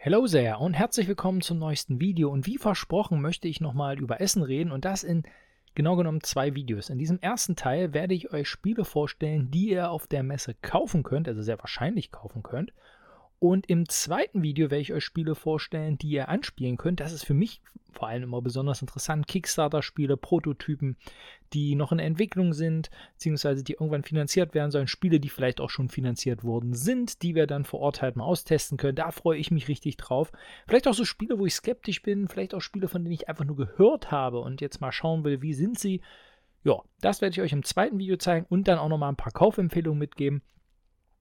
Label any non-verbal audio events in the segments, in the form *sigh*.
Hello there und herzlich willkommen zum neuesten Video. Und wie versprochen möchte ich nochmal über Essen reden und das in genau genommen zwei Videos. In diesem ersten Teil werde ich euch Spiele vorstellen, die ihr auf der Messe kaufen könnt, also sehr wahrscheinlich kaufen könnt. Und im zweiten Video werde ich euch Spiele vorstellen, die ihr anspielen könnt. Das ist für mich vor allem immer besonders interessant. Kickstarter-Spiele, Prototypen, die noch in Entwicklung sind, beziehungsweise die irgendwann finanziert werden sollen. Spiele, die vielleicht auch schon finanziert worden sind, die wir dann vor Ort halt mal austesten können. Da freue ich mich richtig drauf. Vielleicht auch so Spiele, wo ich skeptisch bin. Vielleicht auch Spiele, von denen ich einfach nur gehört habe und jetzt mal schauen will, wie sind sie. Ja, das werde ich euch im zweiten Video zeigen und dann auch nochmal ein paar Kaufempfehlungen mitgeben.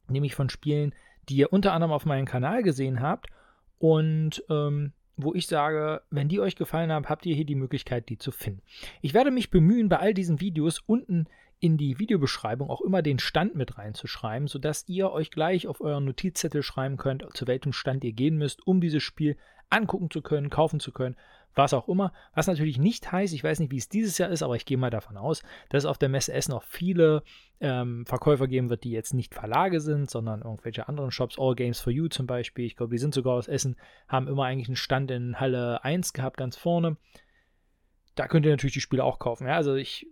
Nämlich von Spielen, die ihr unter anderem auf meinem Kanal gesehen habt und ähm, wo ich sage, wenn die euch gefallen haben, habt ihr hier die Möglichkeit, die zu finden. Ich werde mich bemühen, bei all diesen Videos unten in die Videobeschreibung auch immer den Stand mit reinzuschreiben, sodass ihr euch gleich auf euren Notizzettel schreiben könnt, zu welchem Stand ihr gehen müsst, um dieses Spiel angucken zu können, kaufen zu können, was auch immer. Was natürlich nicht heißt, ich weiß nicht, wie es dieses Jahr ist, aber ich gehe mal davon aus, dass es auf der Messe Essen auch viele ähm, Verkäufer geben wird, die jetzt nicht Verlage sind, sondern irgendwelche anderen Shops, All Games for You zum Beispiel. Ich glaube, die sind sogar aus Essen, haben immer eigentlich einen Stand in Halle 1 gehabt, ganz vorne. Da könnt ihr natürlich die Spiele auch kaufen. Ja, also ich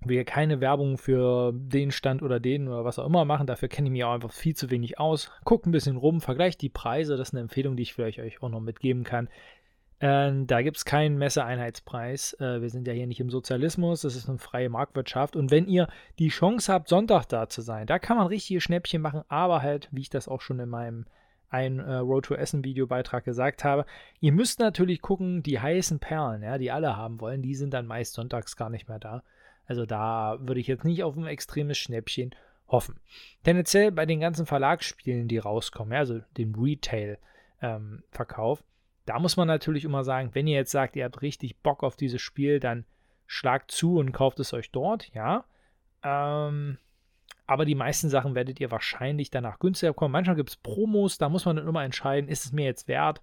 will keine Werbung für den Stand oder den oder was auch immer machen. Dafür kenne ich mich auch einfach viel zu wenig aus. Guckt ein bisschen rum, vergleicht die Preise. Das ist eine Empfehlung, die ich vielleicht euch auch noch mitgeben kann. Äh, da gibt es keinen Messeeinheitspreis. Äh, wir sind ja hier nicht im Sozialismus, das ist eine freie Marktwirtschaft. Und wenn ihr die Chance habt, Sonntag da zu sein, da kann man richtige Schnäppchen machen, aber halt, wie ich das auch schon in meinem ein äh, Road to Essen Videobeitrag gesagt habe, ihr müsst natürlich gucken, die heißen Perlen, ja, die alle haben wollen, die sind dann meist sonntags gar nicht mehr da. Also da würde ich jetzt nicht auf ein extremes Schnäppchen hoffen. Tendenziell bei den ganzen Verlagsspielen, die rauskommen, ja, also dem Retail-Verkauf, ähm, da muss man natürlich immer sagen, wenn ihr jetzt sagt, ihr habt richtig Bock auf dieses Spiel, dann schlagt zu und kauft es euch dort, ja. Ähm, aber die meisten Sachen werdet ihr wahrscheinlich danach günstiger bekommen. Manchmal gibt es Promos, da muss man dann immer entscheiden, ist es mir jetzt wert,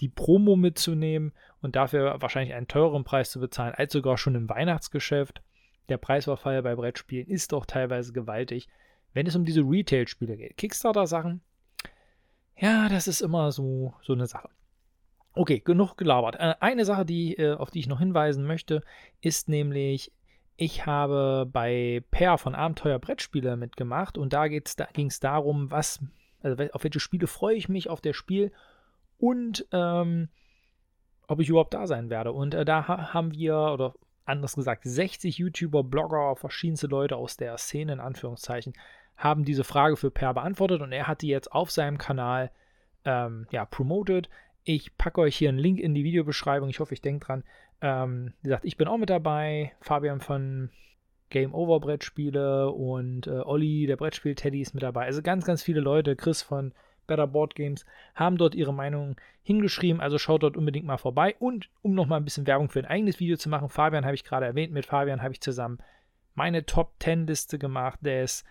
die Promo mitzunehmen und dafür wahrscheinlich einen teureren Preis zu bezahlen, als sogar schon im Weihnachtsgeschäft der Preisverfall bei Brettspielen ist doch teilweise gewaltig, wenn es um diese Retail-Spiele geht. Kickstarter-Sachen, ja, das ist immer so, so eine Sache. Okay, genug gelabert. Äh, eine Sache, die, äh, auf die ich noch hinweisen möchte, ist nämlich, ich habe bei Per von Abenteuer Brettspiele mitgemacht und da, da ging es darum, was, also auf welche Spiele freue ich mich auf der Spiel und ähm, ob ich überhaupt da sein werde. Und äh, da ha haben wir, oder anders gesagt 60 YouTuber, Blogger, verschiedenste Leute aus der Szene in Anführungszeichen haben diese Frage für Per beantwortet und er hat die jetzt auf seinem Kanal ähm, ja, promoted. Ich packe euch hier einen Link in die Videobeschreibung. Ich hoffe, ich denke dran. Ähm, wie gesagt, ich bin auch mit dabei. Fabian von Game Over Brettspiele und äh, Olli, der Brettspiel-Teddy, ist mit dabei. Also ganz, ganz viele Leute. Chris von Better Board Games haben dort ihre Meinung hingeschrieben. Also schaut dort unbedingt mal vorbei. Und um nochmal ein bisschen Werbung für ein eigenes Video zu machen, Fabian habe ich gerade erwähnt. Mit Fabian habe ich zusammen meine Top 10 Liste gemacht des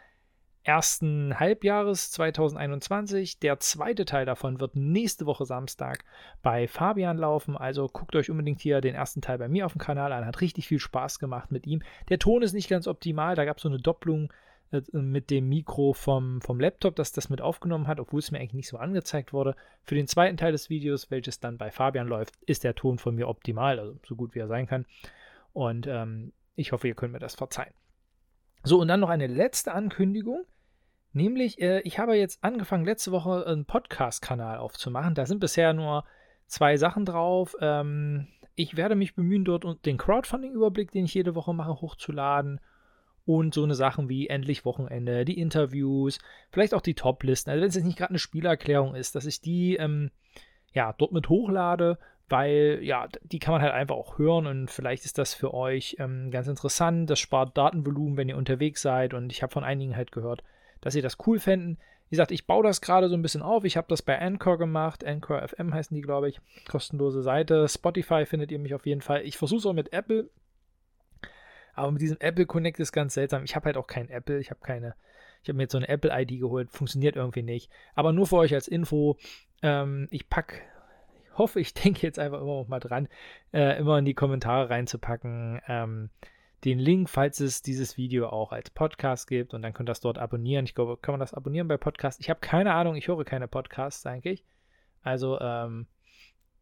ersten Halbjahres 2021. Der zweite Teil davon wird nächste Woche Samstag bei Fabian laufen. Also guckt euch unbedingt hier den ersten Teil bei mir auf dem Kanal an. Hat richtig viel Spaß gemacht mit ihm. Der Ton ist nicht ganz optimal. Da gab es so eine Doppelung äh, mit dem Mikro vom, vom Laptop, das das mit aufgenommen hat, obwohl es mir eigentlich nicht so angezeigt wurde. Für den zweiten Teil des Videos, welches dann bei Fabian läuft, ist der Ton von mir optimal, also so gut wie er sein kann. Und ähm, ich hoffe, ihr könnt mir das verzeihen. So, und dann noch eine letzte Ankündigung. Nämlich, äh, ich habe jetzt angefangen, letzte Woche einen Podcast-Kanal aufzumachen. Da sind bisher nur zwei Sachen drauf. Ähm, ich werde mich bemühen, dort den Crowdfunding-Überblick, den ich jede Woche mache, hochzuladen und so eine Sachen wie endlich Wochenende, die Interviews, vielleicht auch die Top-Listen. Also wenn es jetzt nicht gerade eine Spielerklärung ist, dass ich die ähm, ja dort mit hochlade, weil ja, die kann man halt einfach auch hören und vielleicht ist das für euch ähm, ganz interessant. Das spart Datenvolumen, wenn ihr unterwegs seid und ich habe von einigen halt gehört, dass sie das cool fänden. Wie gesagt, ich baue das gerade so ein bisschen auf. Ich habe das bei Anchor gemacht. Anchor FM heißen die, glaube ich. Kostenlose Seite. Spotify findet ihr mich auf jeden Fall. Ich versuche es auch mit Apple. Aber mit diesem Apple Connect ist ganz seltsam. Ich habe halt auch kein Apple. Ich habe keine. Ich habe mir jetzt so eine Apple-ID geholt. Funktioniert irgendwie nicht. Aber nur für euch als Info. Ähm, ich packe. Ich hoffe, ich *laughs* denke jetzt einfach immer noch mal dran, äh, immer in die Kommentare reinzupacken. Ähm, den Link, falls es dieses Video auch als Podcast gibt und dann könnt ihr das dort abonnieren. Ich glaube, kann man das abonnieren bei Podcasts? Ich habe keine Ahnung, ich höre keine Podcasts eigentlich. Also ähm,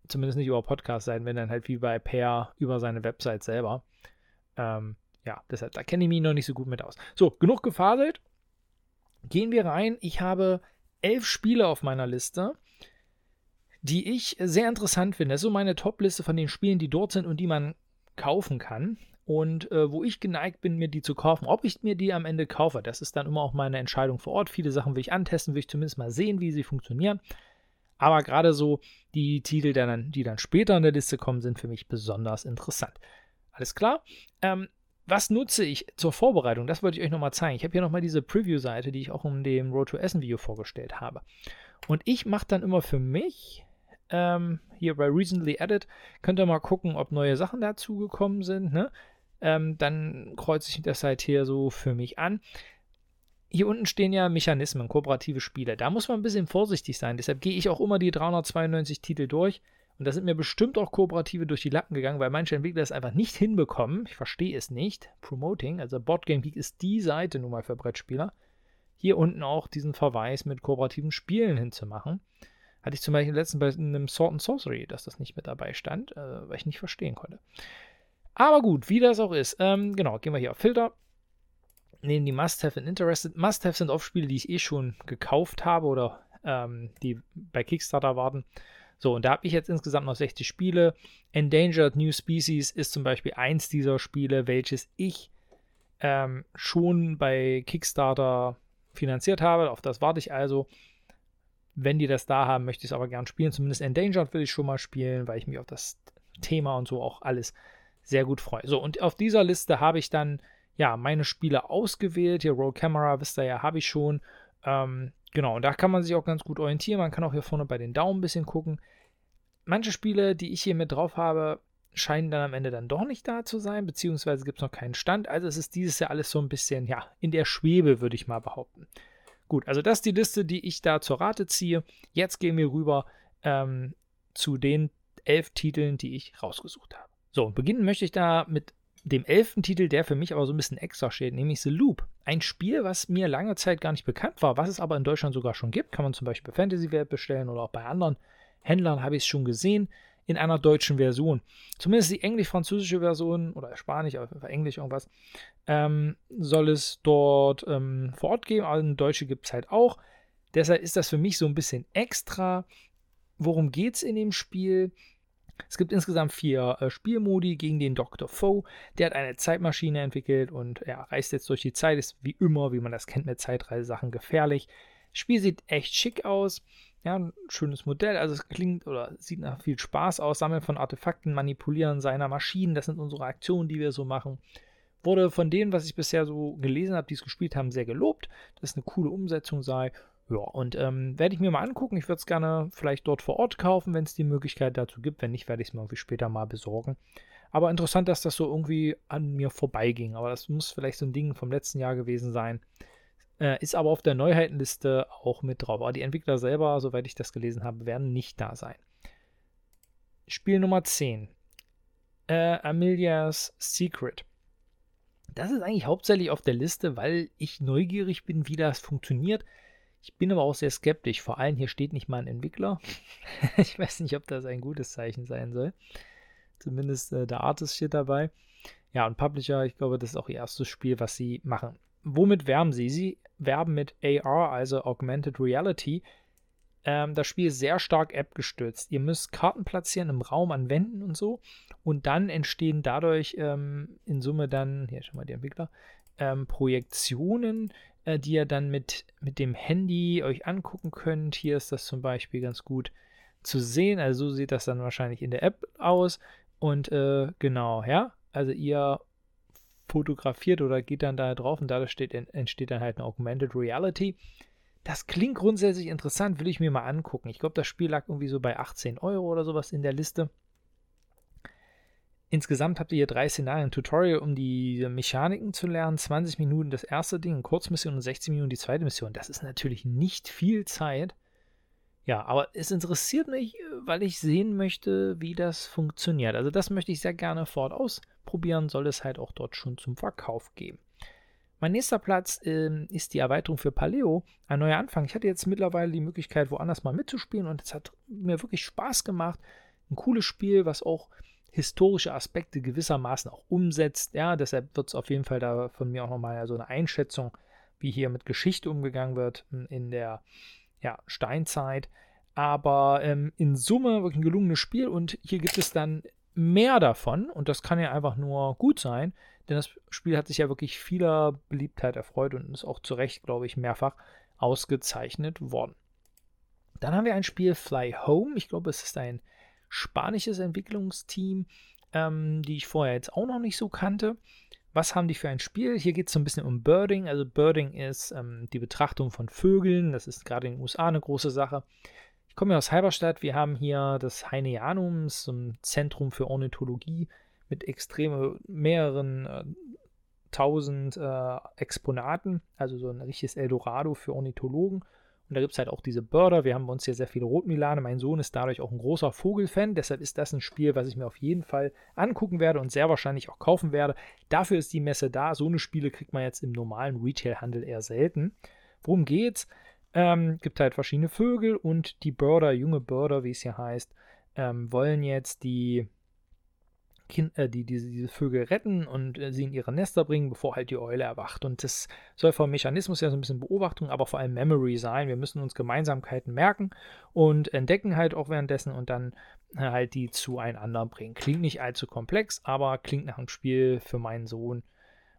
zumindest nicht über Podcast sein, wenn dann halt wie bei Per über seine Website selber. Ähm, ja, deshalb, da kenne ich mich noch nicht so gut mit aus. So, genug gefaselt. Gehen wir rein. Ich habe elf Spiele auf meiner Liste, die ich sehr interessant finde. Das ist so meine Top-Liste von den Spielen, die dort sind und die man kaufen kann. Und äh, wo ich geneigt bin, mir die zu kaufen. Ob ich mir die am Ende kaufe, das ist dann immer auch meine Entscheidung vor Ort. Viele Sachen will ich antesten, will ich zumindest mal sehen, wie sie funktionieren. Aber gerade so die Titel, die dann, die dann später in der Liste kommen, sind für mich besonders interessant. Alles klar? Ähm, was nutze ich zur Vorbereitung? Das wollte ich euch nochmal zeigen. Ich habe hier nochmal diese Preview-Seite, die ich auch in dem Road to Essen Video vorgestellt habe. Und ich mache dann immer für mich, ähm, hier bei Recently Added, könnt ihr mal gucken, ob neue Sachen dazugekommen sind. Ne? Ähm, dann kreuze ich das halt hier so für mich an. Hier unten stehen ja Mechanismen, kooperative Spiele. Da muss man ein bisschen vorsichtig sein. Deshalb gehe ich auch immer die 392 Titel durch. Und da sind mir bestimmt auch Kooperative durch die Lappen gegangen, weil manche Entwickler es einfach nicht hinbekommen. Ich verstehe es nicht. Promoting, also Boardgame Geek ist die Seite nun mal für Brettspieler. Hier unten auch diesen Verweis mit kooperativen Spielen hinzumachen. Hatte ich zum Beispiel letztens bei einem Sword and Sorcery, dass das nicht mit dabei stand, äh, weil ich nicht verstehen konnte. Aber gut, wie das auch ist. Ähm, genau, gehen wir hier auf Filter. Nehmen die Must-Have und Interested. Must-Have sind oft Spiele, die ich eh schon gekauft habe oder ähm, die bei Kickstarter warten. So, und da habe ich jetzt insgesamt noch 60 Spiele. Endangered New Species ist zum Beispiel eins dieser Spiele, welches ich ähm, schon bei Kickstarter finanziert habe. Auf das warte ich also. Wenn die das da haben, möchte ich es aber gern spielen. Zumindest Endangered will ich schon mal spielen, weil ich mich auf das Thema und so auch alles sehr gut freue. So, und auf dieser Liste habe ich dann ja meine Spiele ausgewählt. Hier Roll Camera, wisst ihr ja, habe ich schon. Ähm, genau, und da kann man sich auch ganz gut orientieren. Man kann auch hier vorne bei den Daumen ein bisschen gucken. Manche Spiele, die ich hier mit drauf habe, scheinen dann am Ende dann doch nicht da zu sein, beziehungsweise gibt es noch keinen Stand. Also es ist dieses Jahr alles so ein bisschen, ja, in der Schwebe, würde ich mal behaupten. Gut, also das ist die Liste, die ich da zur Rate ziehe. Jetzt gehen wir rüber ähm, zu den elf Titeln, die ich rausgesucht habe. So, und beginnen möchte ich da mit dem elften Titel, der für mich aber so ein bisschen extra steht, nämlich The Loop. Ein Spiel, was mir lange Zeit gar nicht bekannt war, was es aber in Deutschland sogar schon gibt. Kann man zum Beispiel bei Fantasy Welt bestellen oder auch bei anderen Händlern habe ich es schon gesehen in einer deutschen Version. Zumindest die englisch-französische Version oder Spanisch, aber Englisch irgendwas, ähm, soll es dort ähm, vor Ort geben. Also eine deutsche gibt es halt auch. Deshalb ist das für mich so ein bisschen extra. Worum geht es in dem Spiel? Es gibt insgesamt vier äh, Spielmodi gegen den Dr. Foe. Der hat eine Zeitmaschine entwickelt und er reist jetzt durch die Zeit. Ist wie immer, wie man das kennt mit Zeitreisesachen, gefährlich. Das Spiel sieht echt schick aus. Ja, ein schönes Modell. Also es klingt oder sieht nach viel Spaß aus. Sammeln von Artefakten, Manipulieren seiner Maschinen. Das sind unsere Aktionen, die wir so machen. Wurde von denen, was ich bisher so gelesen habe, die es gespielt haben, sehr gelobt, dass es eine coole Umsetzung sei. Ja, und ähm, werde ich mir mal angucken. Ich würde es gerne vielleicht dort vor Ort kaufen, wenn es die Möglichkeit dazu gibt. Wenn nicht, werde ich es mir irgendwie später mal besorgen. Aber interessant, dass das so irgendwie an mir vorbeiging. Aber das muss vielleicht so ein Ding vom letzten Jahr gewesen sein. Äh, ist aber auf der Neuheitenliste auch mit drauf. Aber die Entwickler selber, soweit ich das gelesen habe, werden nicht da sein. Spiel Nummer 10. Äh, Amelia's Secret. Das ist eigentlich hauptsächlich auf der Liste, weil ich neugierig bin, wie das funktioniert. Ich bin aber auch sehr skeptisch. Vor allem hier steht nicht mal ein Entwickler. *laughs* ich weiß nicht, ob das ein gutes Zeichen sein soll. Zumindest äh, der Artist steht dabei. Ja, und Publisher, ich glaube, das ist auch ihr erstes Spiel, was sie machen. Womit werben sie? Sie werben mit AR, also Augmented Reality. Ähm, das Spiel ist sehr stark App gestützt. Ihr müsst Karten platzieren im Raum an Wänden und so. Und dann entstehen dadurch ähm, in Summe dann, hier schon mal die Entwickler, ähm, Projektionen äh, die ihr dann mit, mit dem Handy euch angucken könnt. Hier ist das zum Beispiel ganz gut zu sehen. Also so sieht das dann wahrscheinlich in der App aus. Und äh, genau, ja, also ihr fotografiert oder geht dann da drauf und dadurch steht, entsteht dann halt eine Augmented Reality. Das klingt grundsätzlich interessant, will ich mir mal angucken. Ich glaube, das Spiel lag irgendwie so bei 18 Euro oder sowas in der Liste. Insgesamt habt ihr hier drei Szenarien. Tutorial, um die Mechaniken zu lernen, 20 Minuten das erste Ding, Kurzmission und 60 Minuten die zweite Mission. Das ist natürlich nicht viel Zeit. Ja, aber es interessiert mich, weil ich sehen möchte, wie das funktioniert. Also das möchte ich sehr gerne fort ausprobieren, soll es halt auch dort schon zum Verkauf geben. Mein nächster Platz ähm, ist die Erweiterung für Paleo, ein neuer Anfang. Ich hatte jetzt mittlerweile die Möglichkeit, woanders mal mitzuspielen und es hat mir wirklich Spaß gemacht. Ein cooles Spiel, was auch historische Aspekte gewissermaßen auch umsetzt. Ja, deshalb wird es auf jeden Fall da von mir auch nochmal so eine Einschätzung, wie hier mit Geschichte umgegangen wird in der ja, Steinzeit. Aber ähm, in Summe wirklich ein gelungenes Spiel und hier gibt es dann mehr davon und das kann ja einfach nur gut sein, denn das Spiel hat sich ja wirklich vieler Beliebtheit erfreut und ist auch zu Recht, glaube ich, mehrfach ausgezeichnet worden. Dann haben wir ein Spiel Fly Home. Ich glaube, es ist ein spanisches Entwicklungsteam, ähm, die ich vorher jetzt auch noch nicht so kannte. Was haben die für ein Spiel? Hier geht es so ein bisschen um Birding. Also Birding ist ähm, die Betrachtung von Vögeln. Das ist gerade in den USA eine große Sache. Ich komme ja aus Halberstadt. Wir haben hier das Heineanum, so ein Zentrum für Ornithologie mit extrem mehreren äh, tausend äh, Exponaten. Also so ein richtiges Eldorado für Ornithologen. Und da gibt es halt auch diese Birder. Wir haben uns hier sehr viele Rotmilane. Mein Sohn ist dadurch auch ein großer Vogelfan. Deshalb ist das ein Spiel, was ich mir auf jeden Fall angucken werde und sehr wahrscheinlich auch kaufen werde. Dafür ist die Messe da. So eine Spiele kriegt man jetzt im normalen Retail-Handel eher selten. Worum geht's? Ähm, gibt halt verschiedene Vögel und die Birder, junge Birder, wie es hier heißt, ähm, wollen jetzt die kind, äh, die, diese, diese Vögel retten und äh, sie in ihre Nester bringen, bevor halt die Eule erwacht. Und das soll vom Mechanismus ja so ein bisschen Beobachtung, aber vor allem Memory sein. Wir müssen uns Gemeinsamkeiten merken und entdecken halt auch währenddessen und dann äh, halt die zueinander bringen. Klingt nicht allzu komplex, aber klingt nach einem Spiel für meinen Sohn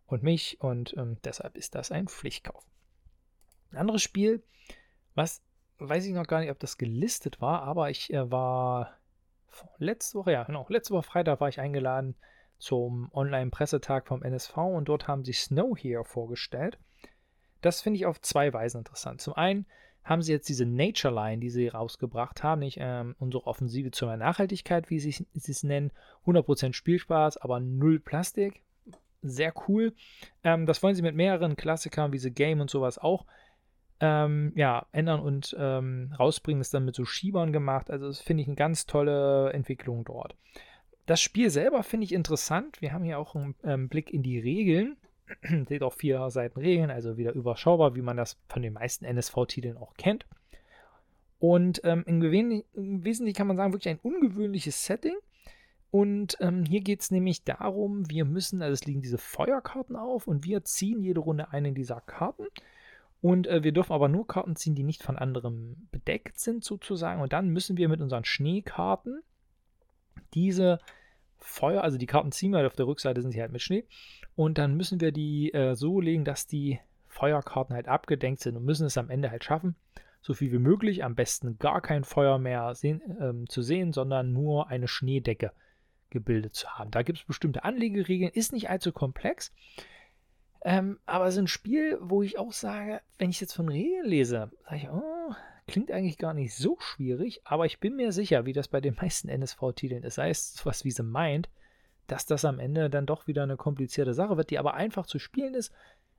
und mich und ähm, deshalb ist das ein Pflichtkauf. Ein anderes Spiel, was weiß ich noch gar nicht, ob das gelistet war, aber ich äh, war letzte Woche, ja, genau, letzte Woche Freitag war ich eingeladen zum Online-Pressetag vom NSV und dort haben sie Snow Here vorgestellt. Das finde ich auf zwei Weisen interessant. Zum einen haben sie jetzt diese Nature Line, die sie rausgebracht haben, nicht ähm, unsere Offensive zur Nachhaltigkeit, wie sie es nennen. 100% Spielspaß, aber null Plastik. Sehr cool. Ähm, das wollen sie mit mehreren Klassikern wie The Game und sowas auch ähm, ja, ändern und ähm, rausbringen. ist dann mit so Schiebern gemacht. Also das finde ich eine ganz tolle Entwicklung dort. Das Spiel selber finde ich interessant. Wir haben hier auch einen ähm, Blick in die Regeln. *clears throat* Seht auch vier Seiten Regeln, also wieder überschaubar, wie man das von den meisten NSV-Titeln auch kennt. Und ähm, im, im, Wesentlichen kann man sagen, wirklich ein ungewöhnliches Setting. Und ähm, hier geht es nämlich darum, wir müssen, also es liegen diese Feuerkarten auf und wir ziehen jede Runde eine dieser Karten. Und äh, wir dürfen aber nur Karten ziehen, die nicht von anderem bedeckt sind, sozusagen. Und dann müssen wir mit unseren Schneekarten diese Feuer, also die Karten ziehen wir, auf der Rückseite sind sie halt mit Schnee. Und dann müssen wir die äh, so legen, dass die Feuerkarten halt abgedenkt sind und müssen es am Ende halt schaffen, so viel wie möglich, am besten gar kein Feuer mehr sehen, ähm, zu sehen, sondern nur eine Schneedecke gebildet zu haben. Da gibt es bestimmte Anlegeregeln, ist nicht allzu komplex. Ähm, aber so ein Spiel, wo ich auch sage, wenn ich jetzt von Regeln lese, sage ich, oh, klingt eigentlich gar nicht so schwierig, aber ich bin mir sicher, wie das bei den *laughs* meisten NSV-Titeln ist, sei es was wie sie meint, dass das am Ende dann doch wieder eine komplizierte Sache wird, die aber einfach zu spielen ist.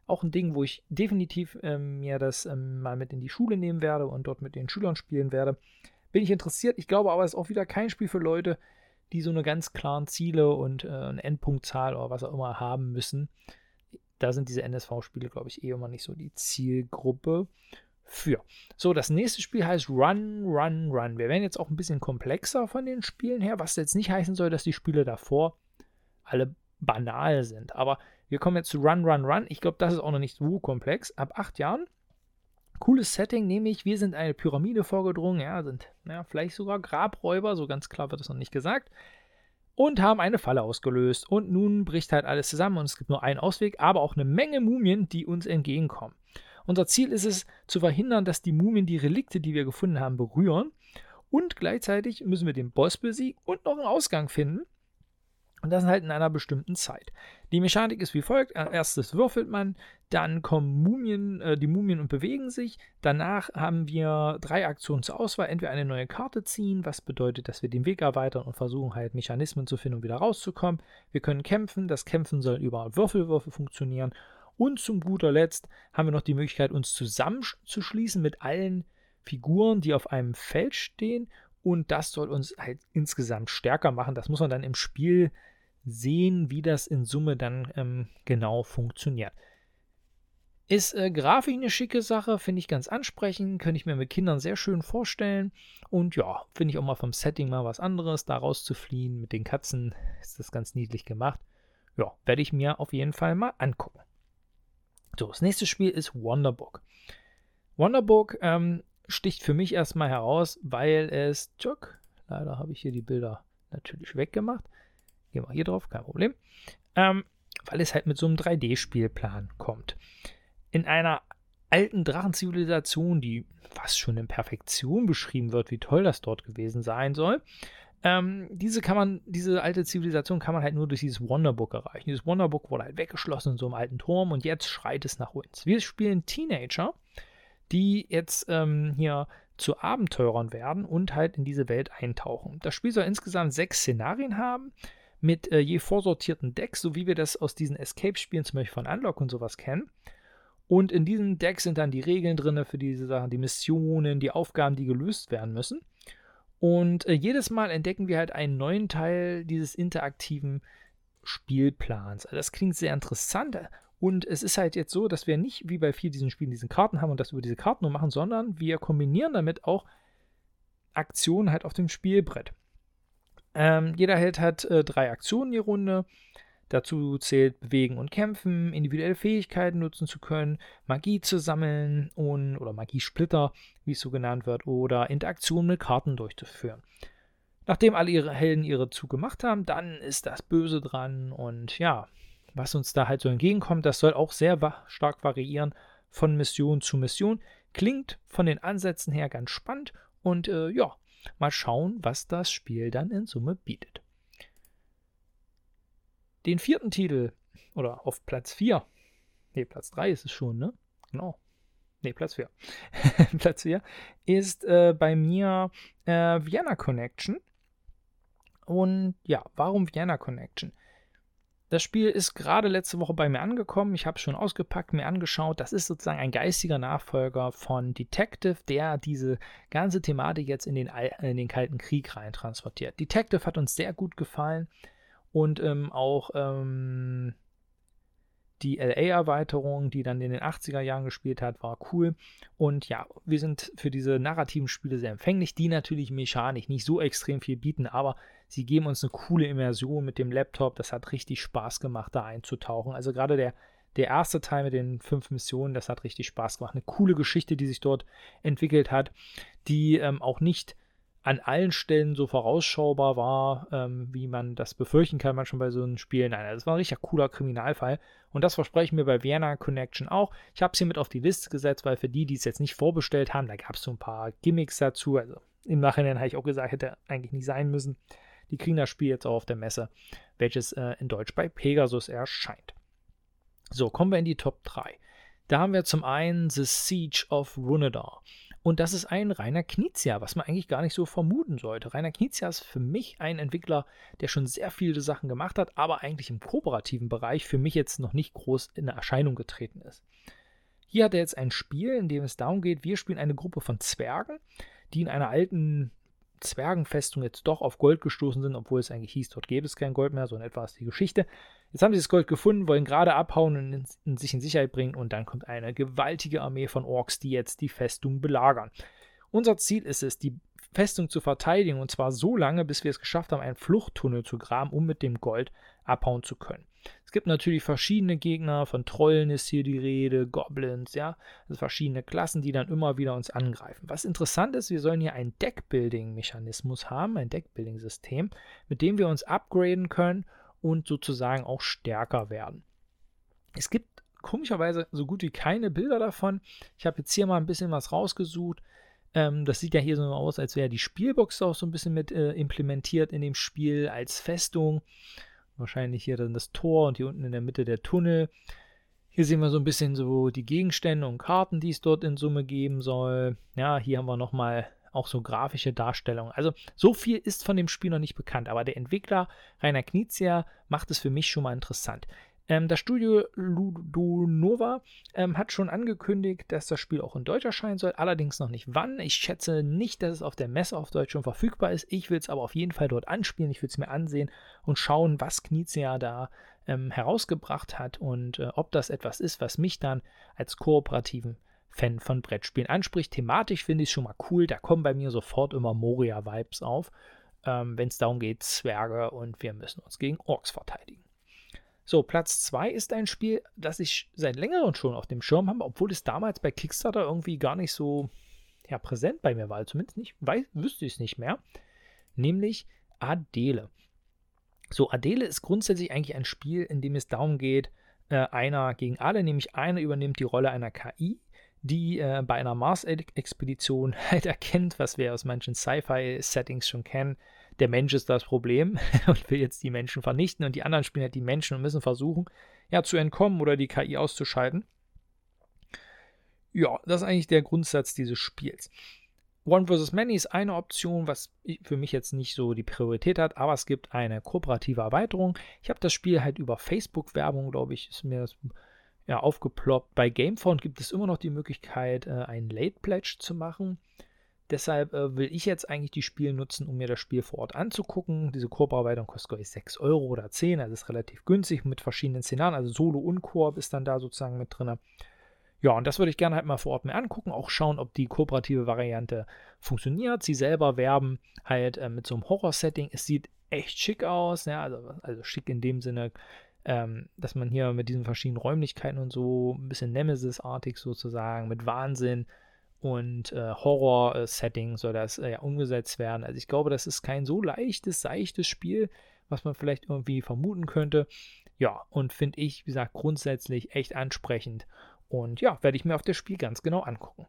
Auch ein Ding, wo ich definitiv ähm, mir das ähm, mal mit in die Schule nehmen werde und dort mit den Schülern spielen werde. Bin ich interessiert. Ich glaube aber, es ist auch wieder kein Spiel für Leute, die so eine ganz klaren Ziele und äh, eine Endpunktzahl oder was auch immer haben müssen da sind diese NSV-Spiele, glaube ich, eh immer nicht so die Zielgruppe für. So, das nächste Spiel heißt Run, Run, Run. Wir werden jetzt auch ein bisschen komplexer von den Spielen her, was jetzt nicht heißen soll, dass die Spiele davor alle banal sind. Aber wir kommen jetzt zu Run, Run, Run. Ich glaube, das ist auch noch nicht so komplex. Ab acht Jahren. Cooles Setting, nämlich wir sind eine Pyramide vorgedrungen, ja, sind ja, vielleicht sogar Grabräuber, so ganz klar wird es noch nicht gesagt und haben eine Falle ausgelöst. Und nun bricht halt alles zusammen und es gibt nur einen Ausweg, aber auch eine Menge Mumien, die uns entgegenkommen. Unser Ziel ist es, zu verhindern, dass die Mumien die Relikte, die wir gefunden haben, berühren. Und gleichzeitig müssen wir den Boss besiegen und noch einen Ausgang finden. Und das halt in einer bestimmten Zeit. Die Mechanik ist wie folgt: Erstes würfelt man, dann kommen Mumien, äh, die Mumien und bewegen sich. Danach haben wir drei Aktionen zur Auswahl: entweder eine neue Karte ziehen, was bedeutet, dass wir den Weg erweitern und versuchen halt Mechanismen zu finden, um wieder rauszukommen. Wir können kämpfen, das Kämpfen soll über Würfelwürfe funktionieren. Und zum guter Letzt haben wir noch die Möglichkeit, uns zusammenzuschließen mit allen Figuren, die auf einem Feld stehen und das soll uns halt insgesamt stärker machen. Das muss man dann im Spiel sehen, wie das in Summe dann ähm, genau funktioniert. Ist äh, grafisch eine schicke Sache, finde ich ganz ansprechend, könnte ich mir mit Kindern sehr schön vorstellen. Und ja, finde ich auch mal vom Setting mal was anderes, da rauszufliehen. Mit den Katzen ist das ganz niedlich gemacht. Ja, werde ich mir auf jeden Fall mal angucken. So, das nächste Spiel ist Wonderbook. Wonderbook ähm, sticht für mich erstmal heraus, weil es, tschuk, leider habe ich hier die Bilder natürlich weggemacht. Gehen wir hier drauf, kein Problem. Ähm, weil es halt mit so einem 3D-Spielplan kommt. In einer alten Drachenzivilisation, die fast schon in Perfektion beschrieben wird, wie toll das dort gewesen sein soll. Ähm, diese kann man, diese alte Zivilisation kann man halt nur durch dieses Wonderbook erreichen. Dieses Wonderbook wurde halt weggeschlossen in so einem alten Turm und jetzt schreit es nach uns. Wir spielen Teenager, die jetzt ähm, hier zu Abenteurern werden und halt in diese Welt eintauchen. Das Spiel soll insgesamt sechs Szenarien haben mit äh, je vorsortierten Decks, so wie wir das aus diesen Escape-Spielen zum Beispiel von Unlock und sowas kennen. Und in diesem Deck sind dann die Regeln drin für diese Sachen, die Missionen, die Aufgaben, die gelöst werden müssen. Und äh, jedes Mal entdecken wir halt einen neuen Teil dieses interaktiven Spielplans. Also das klingt sehr interessant. Und es ist halt jetzt so, dass wir nicht wie bei vielen diesen Spielen diese Karten haben und das über diese Karten nur machen, sondern wir kombinieren damit auch Aktionen halt auf dem Spielbrett. Ähm, jeder Held hat äh, drei Aktionen die Runde. Dazu zählt Bewegen und Kämpfen, individuelle Fähigkeiten nutzen zu können, Magie zu sammeln und oder Magiesplitter, wie es so genannt wird, oder Interaktionen mit Karten durchzuführen. Nachdem alle ihre Helden ihre Zug gemacht haben, dann ist das Böse dran und ja, was uns da halt so entgegenkommt, das soll auch sehr wa stark variieren von Mission zu Mission. Klingt von den Ansätzen her ganz spannend und äh, ja, mal schauen, was das Spiel dann in Summe bietet. Den vierten Titel, oder auf Platz 4, ne, Platz 3 ist es schon, ne? Genau. Ne, Platz 4. *laughs* Platz 4 ist äh, bei mir äh, Vienna Connection. Und ja, warum Vienna Connection? Das Spiel ist gerade letzte Woche bei mir angekommen. Ich habe es schon ausgepackt, mir angeschaut. Das ist sozusagen ein geistiger Nachfolger von Detective, der diese ganze Thematik jetzt in den, in den Kalten Krieg rein transportiert. Detective hat uns sehr gut gefallen. Und ähm, auch ähm, die LA-Erweiterung, die dann in den 80er Jahren gespielt hat, war cool. Und ja, wir sind für diese narrativen Spiele sehr empfänglich, die natürlich mechanisch nicht so extrem viel bieten, aber sie geben uns eine coole Immersion mit dem Laptop. Das hat richtig Spaß gemacht, da einzutauchen. Also gerade der, der erste Teil mit den fünf Missionen, das hat richtig Spaß gemacht. Eine coole Geschichte, die sich dort entwickelt hat, die ähm, auch nicht an allen Stellen so vorausschaubar war, ähm, wie man das befürchten kann, manchmal bei so einem Spiel. Nein, das war ein richtig cooler Kriminalfall. Und das versprechen wir bei Vienna Connection auch. Ich habe es hier mit auf die Liste gesetzt, weil für die, die es jetzt nicht vorbestellt haben, da gab es so ein paar Gimmicks dazu. Also im Nachhinein habe ich auch gesagt, hätte eigentlich nicht sein müssen. Die kriegen das Spiel jetzt auch auf der Messe, welches äh, in Deutsch bei Pegasus erscheint. So, kommen wir in die Top 3. Da haben wir zum einen The Siege of Runedar. Und das ist ein Rainer Knizia, was man eigentlich gar nicht so vermuten sollte. Rainer Knizia ist für mich ein Entwickler, der schon sehr viele Sachen gemacht hat, aber eigentlich im kooperativen Bereich für mich jetzt noch nicht groß in Erscheinung getreten ist. Hier hat er jetzt ein Spiel, in dem es darum geht, wir spielen eine Gruppe von Zwergen, die in einer alten Zwergenfestung jetzt doch auf Gold gestoßen sind, obwohl es eigentlich hieß, dort gäbe es kein Gold mehr, so in etwa ist die Geschichte. Jetzt haben sie das Gold gefunden, wollen gerade abhauen und in, in sich in Sicherheit bringen und dann kommt eine gewaltige Armee von Orks, die jetzt die Festung belagern. Unser Ziel ist es, die Festung zu verteidigen und zwar so lange, bis wir es geschafft haben, einen Fluchttunnel zu graben, um mit dem Gold abhauen zu können. Es gibt natürlich verschiedene Gegner, von Trollen ist hier die Rede, Goblins, ja, also verschiedene Klassen, die dann immer wieder uns angreifen. Was interessant ist, wir sollen hier einen Deckbuilding-Mechanismus haben, ein Deckbuilding-System, mit dem wir uns upgraden können und sozusagen auch stärker werden. Es gibt komischerweise so gut wie keine Bilder davon. Ich habe jetzt hier mal ein bisschen was rausgesucht. Ähm, das sieht ja hier so aus, als wäre die Spielbox auch so ein bisschen mit äh, implementiert in dem Spiel als Festung. Wahrscheinlich hier dann das Tor und hier unten in der Mitte der Tunnel. Hier sehen wir so ein bisschen so die Gegenstände und Karten, die es dort in Summe geben soll. Ja, hier haben wir nochmal auch so grafische Darstellungen. Also so viel ist von dem Spiel noch nicht bekannt, aber der Entwickler Rainer Knizia macht es für mich schon mal interessant. Ähm, das Studio Ludonova ähm, hat schon angekündigt, dass das Spiel auch in Deutsch erscheinen soll, allerdings noch nicht wann. Ich schätze nicht, dass es auf der Messe auf Deutsch schon verfügbar ist. Ich will es aber auf jeden Fall dort anspielen. Ich will es mir ansehen und schauen, was Knizia da ähm, herausgebracht hat und äh, ob das etwas ist, was mich dann als kooperativen Fan von Brettspielen anspricht. Thematisch finde ich es schon mal cool. Da kommen bei mir sofort immer Moria-Vibes auf, ähm, wenn es darum geht, Zwerge und wir müssen uns gegen Orks verteidigen. So, Platz 2 ist ein Spiel, das ich seit längerem schon auf dem Schirm habe, obwohl es damals bei Kickstarter irgendwie gar nicht so ja, präsent bei mir war. Zumindest nicht, weiß, wüsste ich es nicht mehr. Nämlich Adele. So, Adele ist grundsätzlich eigentlich ein Spiel, in dem es darum geht, äh, einer gegen alle, nämlich einer übernimmt die Rolle einer KI, die äh, bei einer Mars-Expedition *laughs* halt erkennt, was wir aus manchen Sci-Fi-Settings schon kennen, der Mensch ist das Problem *laughs* und will jetzt die Menschen vernichten und die anderen spielen halt die Menschen und müssen versuchen, ja, zu entkommen oder die KI auszuschalten. Ja, das ist eigentlich der Grundsatz dieses Spiels. One vs. Many ist eine Option, was für mich jetzt nicht so die Priorität hat, aber es gibt eine kooperative Erweiterung. Ich habe das Spiel halt über Facebook-Werbung, glaube ich, ist mir das ja, aufgeploppt. Bei Gamefound gibt es immer noch die Möglichkeit, äh, einen Late Pledge zu machen. Deshalb äh, will ich jetzt eigentlich die Spiele nutzen, um mir das Spiel vor Ort anzugucken. Diese Koop-Erweiterung kostet, glaube ich, 6 Euro oder 10, also ist relativ günstig mit verschiedenen Szenarien. Also Solo und Koop ist dann da sozusagen mit drin. Ja, und das würde ich gerne halt mal vor Ort mir angucken, auch schauen, ob die kooperative Variante funktioniert. Sie selber werben halt äh, mit so einem Horror-Setting. Es sieht echt schick aus, ja, also, also schick in dem Sinne, ähm, dass man hier mit diesen verschiedenen Räumlichkeiten und so ein bisschen Nemesis-artig sozusagen, mit Wahnsinn und äh, Horror-Setting soll das äh, ja umgesetzt werden. Also ich glaube, das ist kein so leichtes, seichtes Spiel, was man vielleicht irgendwie vermuten könnte. Ja, und finde ich, wie gesagt, grundsätzlich echt ansprechend. Und ja, werde ich mir auf das Spiel ganz genau angucken.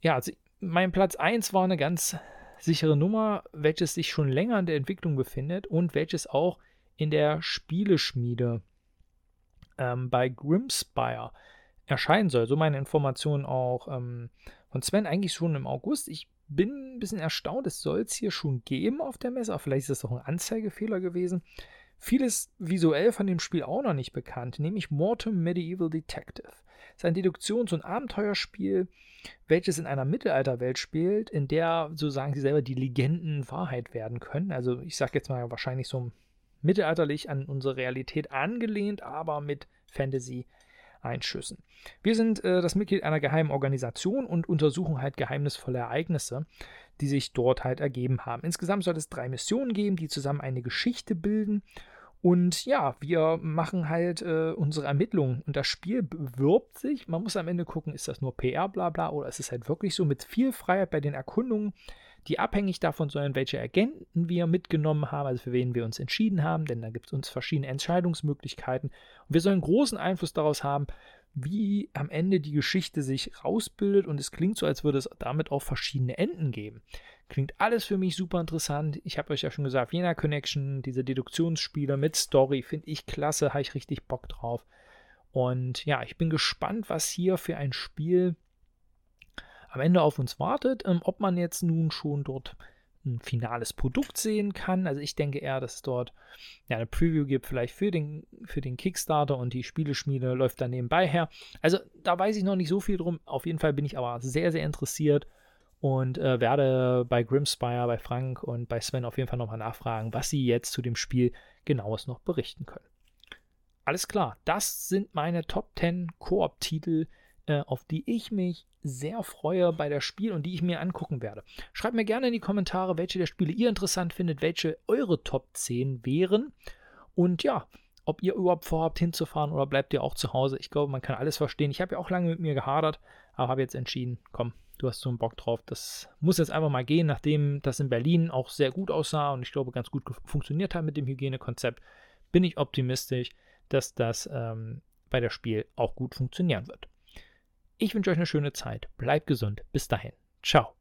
Ja, also mein Platz 1 war eine ganz sichere Nummer, welches sich schon länger in der Entwicklung befindet und welches auch in der Spieleschmiede ähm, bei Grimspire erscheinen soll. So meine Informationen auch ähm, von Sven eigentlich schon im August. Ich bin ein bisschen erstaunt, es soll es hier schon geben auf der Messe, aber vielleicht ist das auch ein Anzeigefehler gewesen. Vieles visuell von dem Spiel auch noch nicht bekannt, nämlich Mortem Medieval Detective. Es ist ein Deduktions- und Abenteuerspiel, welches in einer Mittelalterwelt spielt, in der, so sagen sie selber, die Legenden Wahrheit werden können. Also ich sage jetzt mal wahrscheinlich so mittelalterlich an unsere Realität angelehnt, aber mit Fantasy Einschüssen. Wir sind äh, das Mitglied einer geheimen Organisation und untersuchen halt geheimnisvolle Ereignisse, die sich dort halt ergeben haben. Insgesamt soll es drei Missionen geben, die zusammen eine Geschichte bilden. Und ja, wir machen halt äh, unsere Ermittlungen und das Spiel bewirbt sich. Man muss am Ende gucken, ist das nur PR, bla bla, oder ist es halt wirklich so mit viel Freiheit bei den Erkundungen die abhängig davon sollen, welche Agenten wir mitgenommen haben, also für wen wir uns entschieden haben, denn da gibt es uns verschiedene Entscheidungsmöglichkeiten. Und wir sollen großen Einfluss daraus haben, wie am Ende die Geschichte sich rausbildet und es klingt so, als würde es damit auch verschiedene Enden geben. Klingt alles für mich super interessant. Ich habe euch ja schon gesagt, Vienna Connection, diese Deduktionsspiele mit Story, finde ich klasse, habe ich richtig Bock drauf. Und ja, ich bin gespannt, was hier für ein Spiel am Ende auf uns wartet. Ähm, ob man jetzt nun schon dort ein finales Produkt sehen kann. Also ich denke eher, dass es dort ja, eine Preview gibt, vielleicht für den, für den Kickstarter und die Spieleschmiede läuft dann nebenbei her. Also da weiß ich noch nicht so viel drum. Auf jeden Fall bin ich aber sehr, sehr interessiert und äh, werde bei Grimspire, bei Frank und bei Sven auf jeden Fall nochmal nachfragen, was sie jetzt zu dem Spiel genaues noch berichten können. Alles klar, das sind meine Top 10 Koop-Titel, äh, auf die ich mich sehr freue bei der Spiel und die ich mir angucken werde. Schreibt mir gerne in die Kommentare, welche der Spiele ihr interessant findet, welche eure Top 10 wären. Und ja, ob ihr überhaupt vorhabt hinzufahren oder bleibt ihr auch zu Hause. Ich glaube, man kann alles verstehen. Ich habe ja auch lange mit mir gehadert, aber habe jetzt entschieden, komm, du hast so einen Bock drauf. Das muss jetzt einfach mal gehen, nachdem das in Berlin auch sehr gut aussah und ich glaube ganz gut funktioniert hat mit dem Hygienekonzept, bin ich optimistisch, dass das ähm, bei der Spiel auch gut funktionieren wird. Ich wünsche euch eine schöne Zeit. Bleibt gesund. Bis dahin. Ciao.